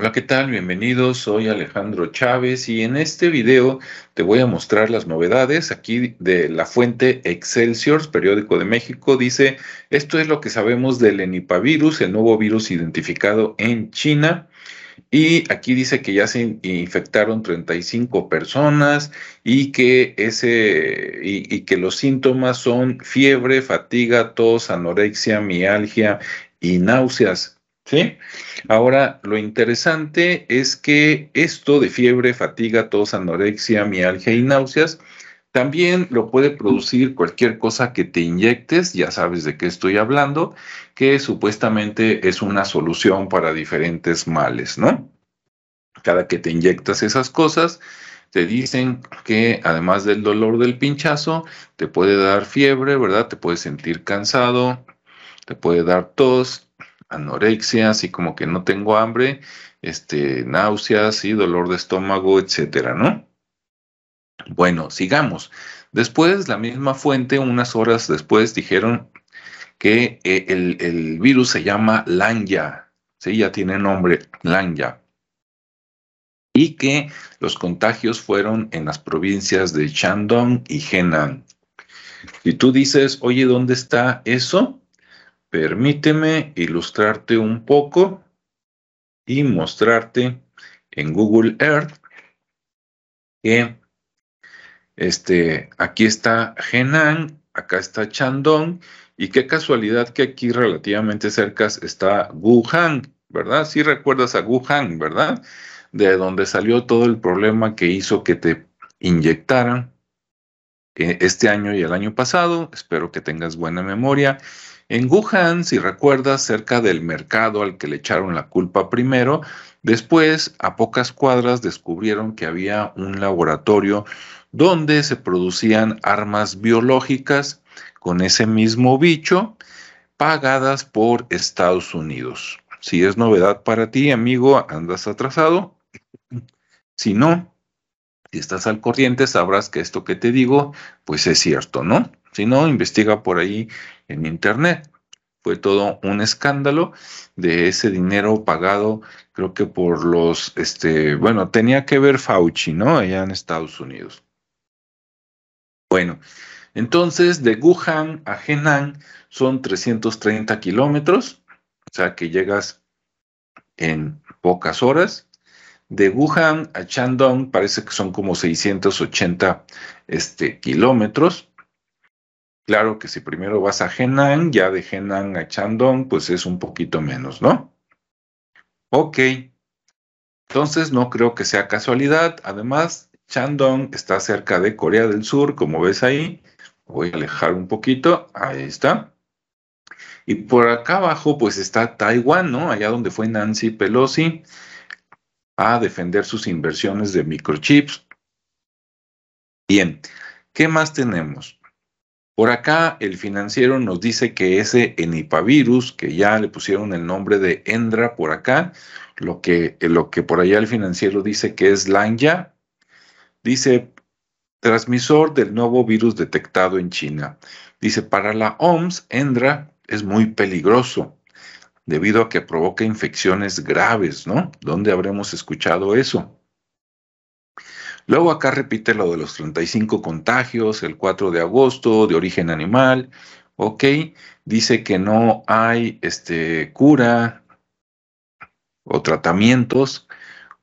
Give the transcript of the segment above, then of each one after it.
Hola, ¿qué tal? Bienvenidos, soy Alejandro Chávez y en este video te voy a mostrar las novedades aquí de la fuente Excelsior, periódico de México. Dice, esto es lo que sabemos del enipavirus, el nuevo virus identificado en China. Y aquí dice que ya se infectaron 35 personas y que, ese, y, y que los síntomas son fiebre, fatiga, tos, anorexia, mialgia y náuseas. ¿Sí? Ahora, lo interesante es que esto de fiebre, fatiga, tos, anorexia, mialgia y náuseas, también lo puede producir cualquier cosa que te inyectes, ya sabes de qué estoy hablando, que supuestamente es una solución para diferentes males, ¿no? Cada que te inyectas esas cosas, te dicen que además del dolor del pinchazo, te puede dar fiebre, ¿verdad? Te puedes sentir cansado, te puede dar tos, anorexia, así como que no tengo hambre, este, náuseas y dolor de estómago, etcétera, ¿no? Bueno, sigamos. Después, la misma fuente, unas horas después, dijeron que eh, el, el, virus se llama Lanya, sí, ya tiene nombre, Lanya, y que los contagios fueron en las provincias de Shandong y Henan. Si tú dices, oye, ¿dónde está eso? Permíteme ilustrarte un poco y mostrarte en Google Earth que este, aquí está Henan, acá está Chandong y qué casualidad que aquí relativamente cerca está Wuhan, ¿verdad? Si sí recuerdas a Wuhan, ¿verdad? De donde salió todo el problema que hizo que te inyectaran eh, este año y el año pasado. Espero que tengas buena memoria. En Wuhan, si recuerdas, cerca del mercado al que le echaron la culpa primero, después, a pocas cuadras, descubrieron que había un laboratorio donde se producían armas biológicas con ese mismo bicho pagadas por Estados Unidos. Si es novedad para ti, amigo, andas atrasado. Si no, si estás al corriente, sabrás que esto que te digo, pues es cierto, ¿no? Si no, investiga por ahí en Internet. Fue todo un escándalo de ese dinero pagado, creo que por los, este, bueno, tenía que ver Fauci, ¿no? Allá en Estados Unidos. Bueno, entonces de Wuhan a Henan son 330 kilómetros, o sea que llegas en pocas horas. De Wuhan a Shandong parece que son como 680 este, kilómetros. Claro que si primero vas a Henan, ya de Henan a Chandong, pues es un poquito menos, ¿no? Ok. Entonces no creo que sea casualidad. Además, Chandong está cerca de Corea del Sur, como ves ahí. Voy a alejar un poquito. Ahí está. Y por acá abajo, pues está Taiwán, ¿no? Allá donde fue Nancy Pelosi a defender sus inversiones de microchips. Bien, ¿qué más tenemos? Por acá el financiero nos dice que ese enipavirus, que ya le pusieron el nombre de Endra por acá, lo que, lo que por allá el financiero dice que es Lanya, dice transmisor del nuevo virus detectado en China. Dice, para la OMS, Endra es muy peligroso debido a que provoca infecciones graves, ¿no? ¿Dónde habremos escuchado eso? Luego acá repite lo de los 35 contagios, el 4 de agosto, de origen animal, ok, dice que no hay este, cura o tratamientos,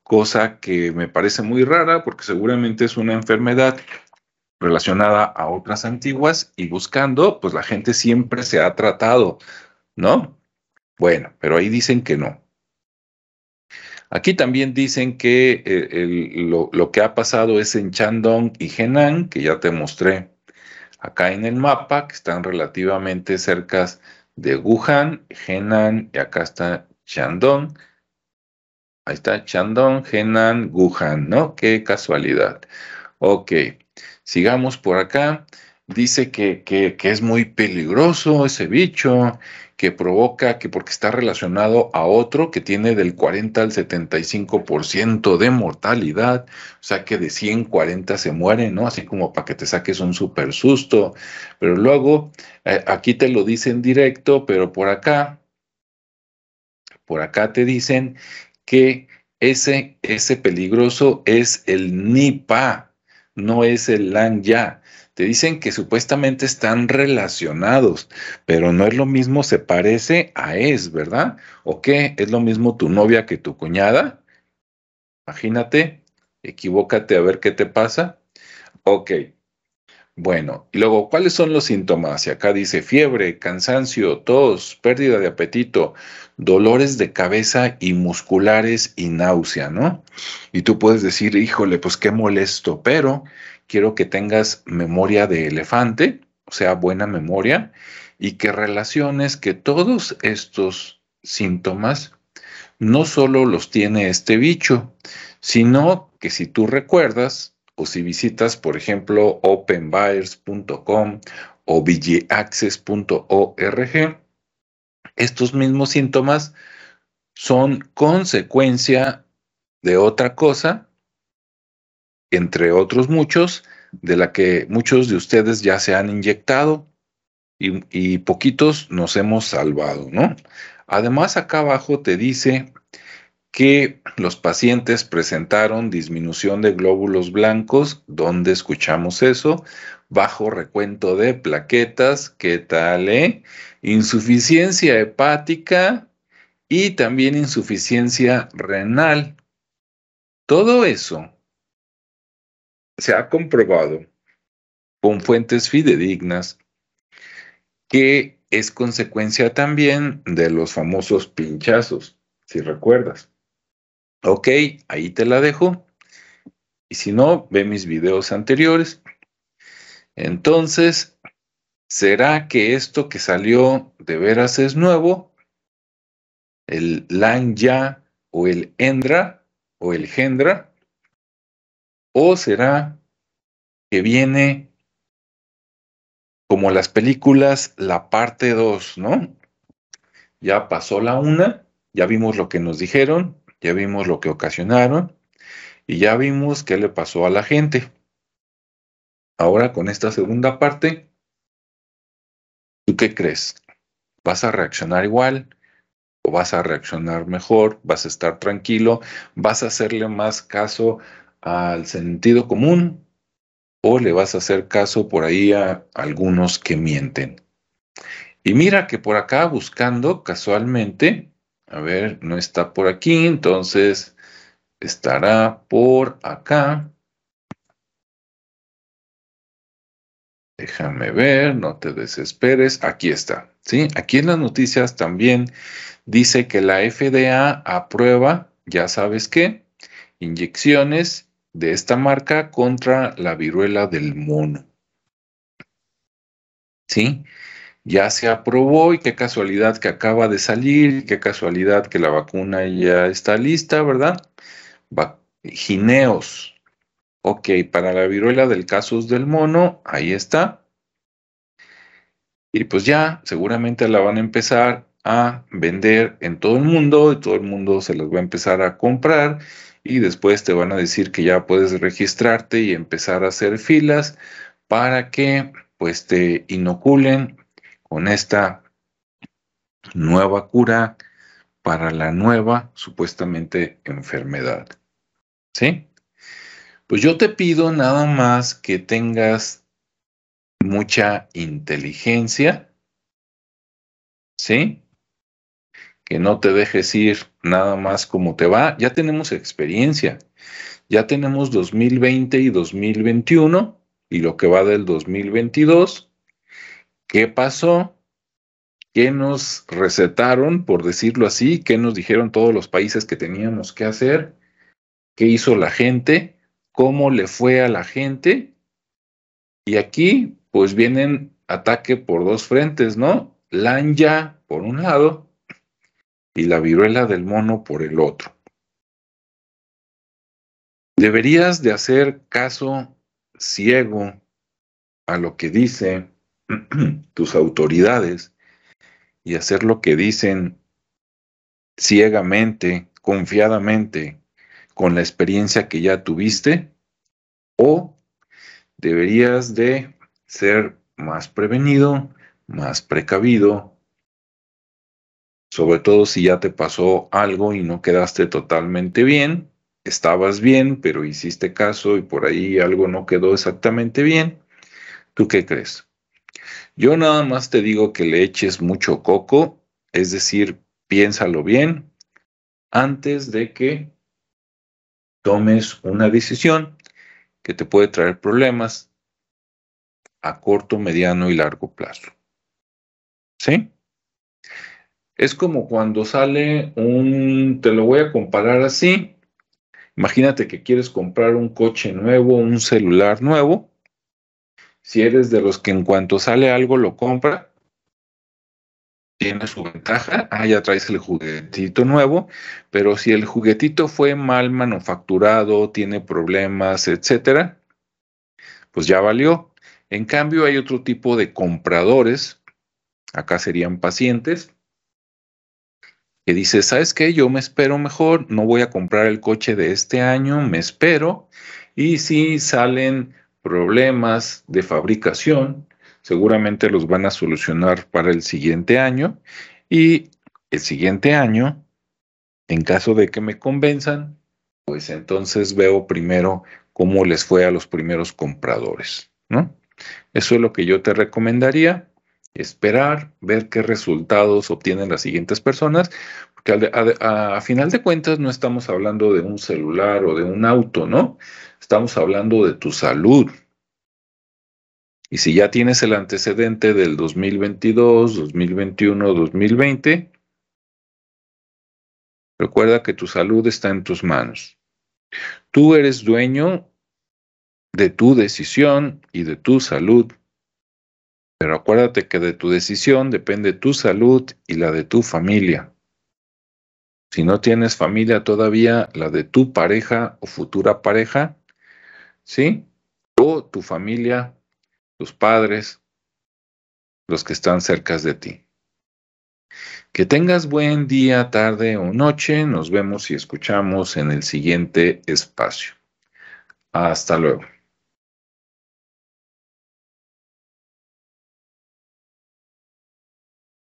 cosa que me parece muy rara porque seguramente es una enfermedad relacionada a otras antiguas y buscando, pues la gente siempre se ha tratado, ¿no? Bueno, pero ahí dicen que no. Aquí también dicen que eh, lo, que ha pasado es en Chandong y Henan, que ya te mostré acá en el mapa, que están relativamente cerca de Wuhan, Henan, y acá está Chandong. Ahí está Chandong, Henan, Wuhan, ¿no? Qué casualidad. Ok, sigamos por acá. Dice que, que, es muy peligroso ese bicho que provoca que porque está relacionado a otro que tiene del 40 al 75% de mortalidad, o sea que de 140 se mueren, ¿no? Así como para que te saques un super susto. Pero luego, eh, aquí te lo dicen directo, pero por acá, por acá te dicen que ese, ese peligroso es el Nipa, no es el Lanya. Te dicen que supuestamente están relacionados, pero no es lo mismo, se parece a es, ¿verdad? ¿O qué? ¿Es lo mismo tu novia que tu cuñada? Imagínate, equivócate a ver qué te pasa. Ok. Bueno, y luego, ¿cuáles son los síntomas? Y acá dice fiebre, cansancio, tos, pérdida de apetito, dolores de cabeza y musculares y náusea, ¿no? Y tú puedes decir, híjole, pues qué molesto, pero quiero que tengas memoria de elefante, o sea, buena memoria, y que relaciones que todos estos síntomas no solo los tiene este bicho, sino que si tú recuerdas, o si visitas, por ejemplo, openbuyers.com o vigiaccess.org, estos mismos síntomas son consecuencia de otra cosa entre otros muchos, de la que muchos de ustedes ya se han inyectado y, poquitos nos hemos salvado, ¿no? Además, acá abajo te dice que los pacientes presentaron disminución de glóbulos blancos, ¿dónde escuchamos eso? Bajo recuento de plaquetas, ¿qué tal? Eh? Insuficiencia hepática y también insuficiencia renal. Todo eso se ha comprobado con fuentes fidedignas que es consecuencia también de los famosos pinchazos, si recuerdas. Ok, ahí te la dejo. Y si no, ve mis videos anteriores. Entonces, ¿será que esto que salió de veras es nuevo? ¿El Lanya o el Endra o el Gendra? ¿O será que viene como las películas, la parte 2, ¿no? Ya pasó la una, ya vimos lo que nos dijeron, ya vimos lo que ocasionaron y ya vimos qué le pasó a la gente. Ahora con esta segunda parte, ¿tú qué crees? ¿Vas a reaccionar igual? ¿O vas a reaccionar mejor? ¿Vas a estar tranquilo? ¿Vas a hacerle más caso al sentido común o le vas a hacer caso por ahí a algunos que mienten. Y mira que por acá buscando casualmente, a ver, no está por aquí, entonces estará por acá. Déjame ver, no te desesperes. Aquí está. ¿sí? Aquí en las noticias también dice que la FDA aprueba, ya sabes qué, inyecciones de esta marca contra la viruela del mono. ¿Sí? Ya se aprobó y qué casualidad que acaba de salir, qué casualidad que la vacuna ya está lista, ¿verdad? gineos. Ok, para la viruela del casus del mono, ahí está. Y pues ya, seguramente la van a empezar a vender en todo el mundo y todo el mundo se las va a empezar a comprar y después te van a decir que ya puedes registrarte y empezar a hacer filas para que pues te inoculen con esta nueva cura para la nueva supuestamente enfermedad. ¿Sí? Pues yo te pido nada más que tengas mucha inteligencia, ¿sí? Que no te dejes ir nada más como te va. Ya tenemos experiencia, ya tenemos 2020 y 2021 y lo que va del 2022. ¿Qué pasó? ¿Qué nos recetaron, por decirlo así? ¿Qué nos dijeron todos los países que teníamos que hacer? ¿Qué hizo la gente? ¿Cómo le fue a la gente? Y aquí, pues vienen ataque por dos frentes, ¿no? Lanya, por un lado, y la viruela del mono por el otro. Deberías de hacer caso ciego a lo que dicen tus autoridades y hacer lo que dicen ciegamente, confiadamente, con la experiencia que ya tuviste, o deberías de ser más prevenido, más precavido, sobre todo si ya te pasó algo y no quedaste totalmente bien, estabas bien, pero hiciste caso y por ahí algo no quedó exactamente bien, ¿tú qué crees? Yo nada más te digo que le eches mucho coco, es decir, piénsalo bien antes de que tomes una decisión que te puede traer problemas a corto, mediano y largo plazo. ¿Sí? Es como cuando sale un, te lo voy a comparar así, imagínate que quieres comprar un coche nuevo, un celular nuevo, si eres de los que en cuanto sale algo lo compra, tiene su ventaja, ah, ya traes el juguetito nuevo, pero si el juguetito fue mal manufacturado, tiene problemas, etcétera, pues ya valió. En cambio, hay otro tipo de compradores, acá serían pacientes, que dice, ¿sabes qué? Yo me espero mejor, no voy a comprar el coche de este año, me espero, y si salen problemas de fabricación, seguramente los van a solucionar para el siguiente año, y el siguiente año, en caso de que me convenzan, pues entonces veo primero cómo les fue a los primeros compradores, ¿no? Eso es lo que yo te recomendaría, esperar, ver qué resultados obtienen las siguientes personas, porque a, final de cuentas no estamos hablando de un celular o de un auto, ¿no? Estamos hablando de tu salud. Y si ya tienes el antecedente del 2022, 2021, 2020, recuerda que tu salud está en tus manos. Tú eres dueño de tu decisión y de tu salud. Pero acuérdate que de tu decisión depende tu salud y la de tu familia. Si no tienes familia todavía, la de tu pareja o futura pareja, ¿sí? O tu familia, tus padres, los que están cerca de ti. Que tengas buen día, tarde o noche. Nos vemos y escuchamos en el siguiente espacio. Hasta luego.